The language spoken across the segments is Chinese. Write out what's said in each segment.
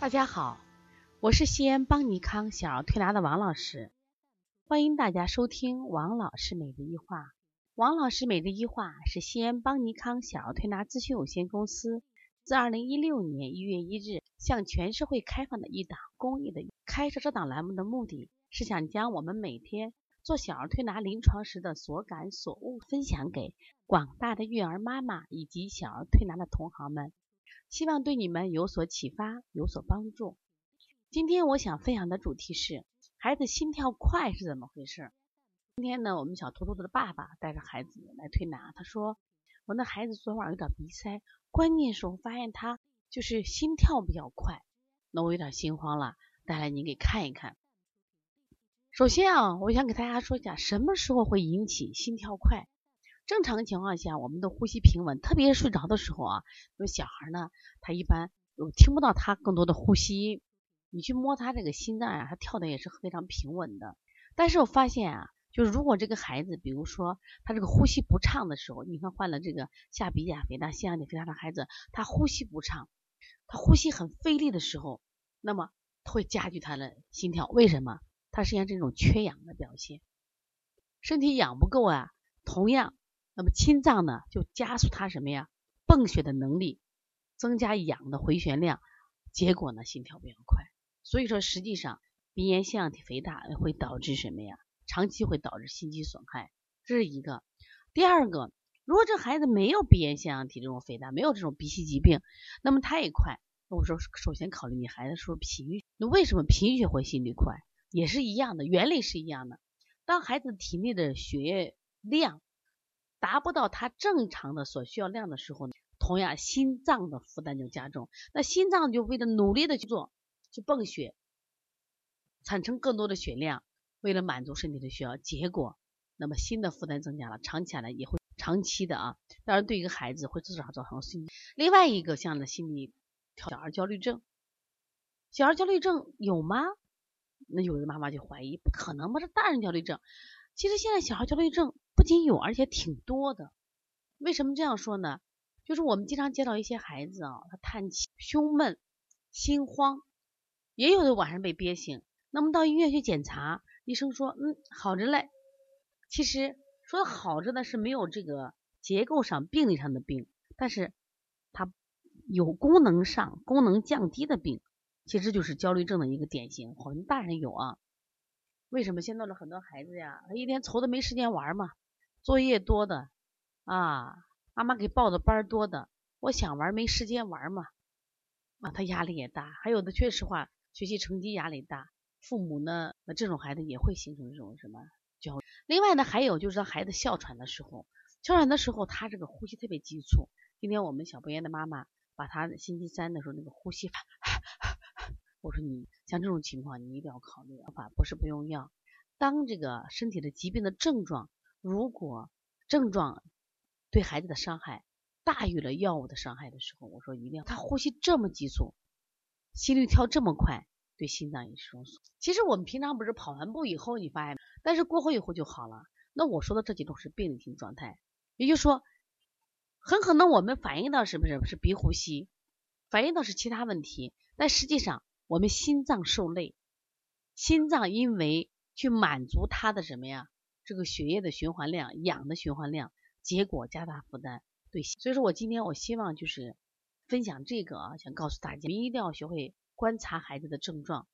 大家好，我是西安邦尼康小儿推拿的王老师，欢迎大家收听王老师每日一话。王老师每日一话是西安邦尼康小儿推拿咨询有限公司自二零一六年一月一日向全社会开放的一档公益的。开设这档栏目的目的是想将我们每天做小儿推拿临床时的所感所悟分享给广大的育儿妈妈以及小儿推拿的同行们。希望对你们有所启发，有所帮助。今天我想分享的主题是孩子心跳快是怎么回事？今天呢，我们小兔兔的爸爸带着孩子来推拿，他说我那孩子昨晚有点鼻塞，关键是我发现他就是心跳比较快，那我有点心慌了，带来您给看一看。首先啊，我想给大家说一下什么时候会引起心跳快。正常情况下，我们的呼吸平稳，特别是睡着的时候啊，有小孩呢，他一般有听不到他更多的呼吸，你去摸他这个心脏呀，他跳的也是非常平稳的。但是我发现啊，就是如果这个孩子，比如说他这个呼吸不畅的时候，你看患了这个下鼻甲肥大、腺样体肥大的孩子，他呼吸不畅，他呼吸很费力的时候，那么会加剧他的心跳。为什么？他实际上这种缺氧的表现，身体氧不够啊，同样。那么心脏呢，就加速它什么呀？泵血的能力，增加氧的回旋量，结果呢，心跳比较快。所以说，实际上鼻炎腺样体肥大会导致什么呀？长期会导致心肌损害，这是一个。第二个，如果这孩子没有鼻炎腺样体这种肥大，没有这种鼻息疾病，那么他也快。那我说，首先考虑你孩子是不是贫血？那为什么贫血会心率快？也是一样的，原理是一样的。当孩子体内的血液量达不到他正常的所需要量的时候呢，同样心脏的负担就加重。那心脏就为了努力的去做，去泵血，产生更多的血量，为了满足身体的需要，结果那么心的负担增加了，长期来也会长期的啊。当然，对一个孩子会至少造成心。另外一个像的心理小儿焦虑症，小儿焦虑症有吗？那有的妈妈就怀疑，不可能吧？这大人焦虑症，其实现在小孩焦虑症。不仅有，而且挺多的。为什么这样说呢？就是我们经常接到一些孩子啊，他叹气、胸闷、心慌，也有的晚上被憋醒。那么到医院去检查，医生说，嗯，好着嘞。其实说好着呢，是没有这个结构上、病理上的病，但是他有功能上功能降低的病，其实就是焦虑症的一个典型。我们大人有啊。为什么现在的很多孩子呀，他一天愁的没时间玩嘛？作业多的啊，妈妈给报的班多的，我想玩没时间玩嘛，啊，他压力也大。还有的确实话，学习成绩压力大，父母呢，那这种孩子也会形成这种什么焦虑。另外呢，还有就是孩子哮喘的时候，哮喘的时候他这个呼吸特别急促。今天我们小博言的妈妈把他星期三的时候那个呼吸法，我说你像这种情况你一定要考虑疗法，不是不用药。当这个身体的疾病的症状。如果症状对孩子的伤害大于了药物的伤害的时候，我说一定要他呼吸这么急促，心率跳这么快，对心脏也是种。其实我们平常不是跑完步以后你发现，但是过后以后就好了。那我说的这几种是病理性状态，也就是说，很可能我们反映到是不是是鼻呼吸，反映到是其他问题，但实际上我们心脏受累，心脏因为去满足它的什么呀？这个血液的循环量、氧的循环量，结果加大负担。对，所以说我今天我希望就是分享这个啊，想告诉大家，一定要学会观察孩子的症状。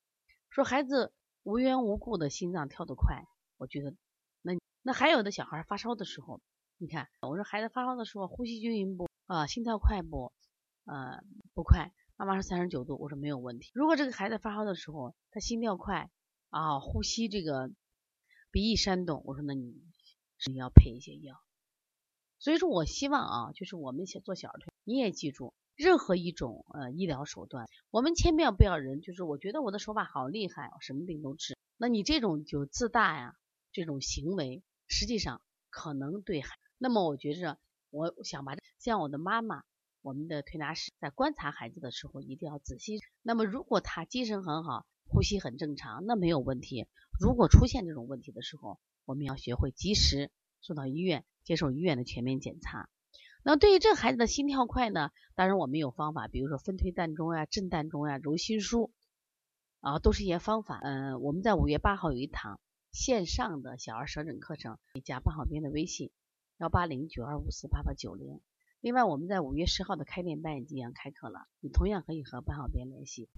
说孩子无缘无故的心脏跳得快，我觉得那那还有的小孩发烧的时候，你看我说孩子发烧的时候呼吸均匀不啊，心跳快不呃不快？妈妈说三十九度，我说没有问题。如果这个孩子发烧的时候他心跳快啊，呼吸这个。鼻翼煽动，我说那你是要配一些药，所以说我希望啊，就是我们做小儿推，你也记住，任何一种呃医疗手段，我们千万不要人，就是我觉得我的手法好厉害，我什么病都治，那你这种就自大呀，这种行为实际上可能对孩，那么我觉着，我想把像我的妈妈，我们的推拿师在观察孩子的时候一定要仔细，那么如果他精神很好。呼吸很正常，那没有问题。如果出现这种问题的时候，我们要学会及时送到医院接受医院的全面检查。那对于这孩子的心跳快呢，当然我们有方法，比如说分推膻中呀、震膻中呀、揉心枢啊，都是一些方法。嗯，我们在五月八号有一堂线上的小儿舌诊课程，你加半号编的微信幺八零九二五四八八九零。另外，我们在五月十号的开店班已经开课了，你同样可以和班小编联系。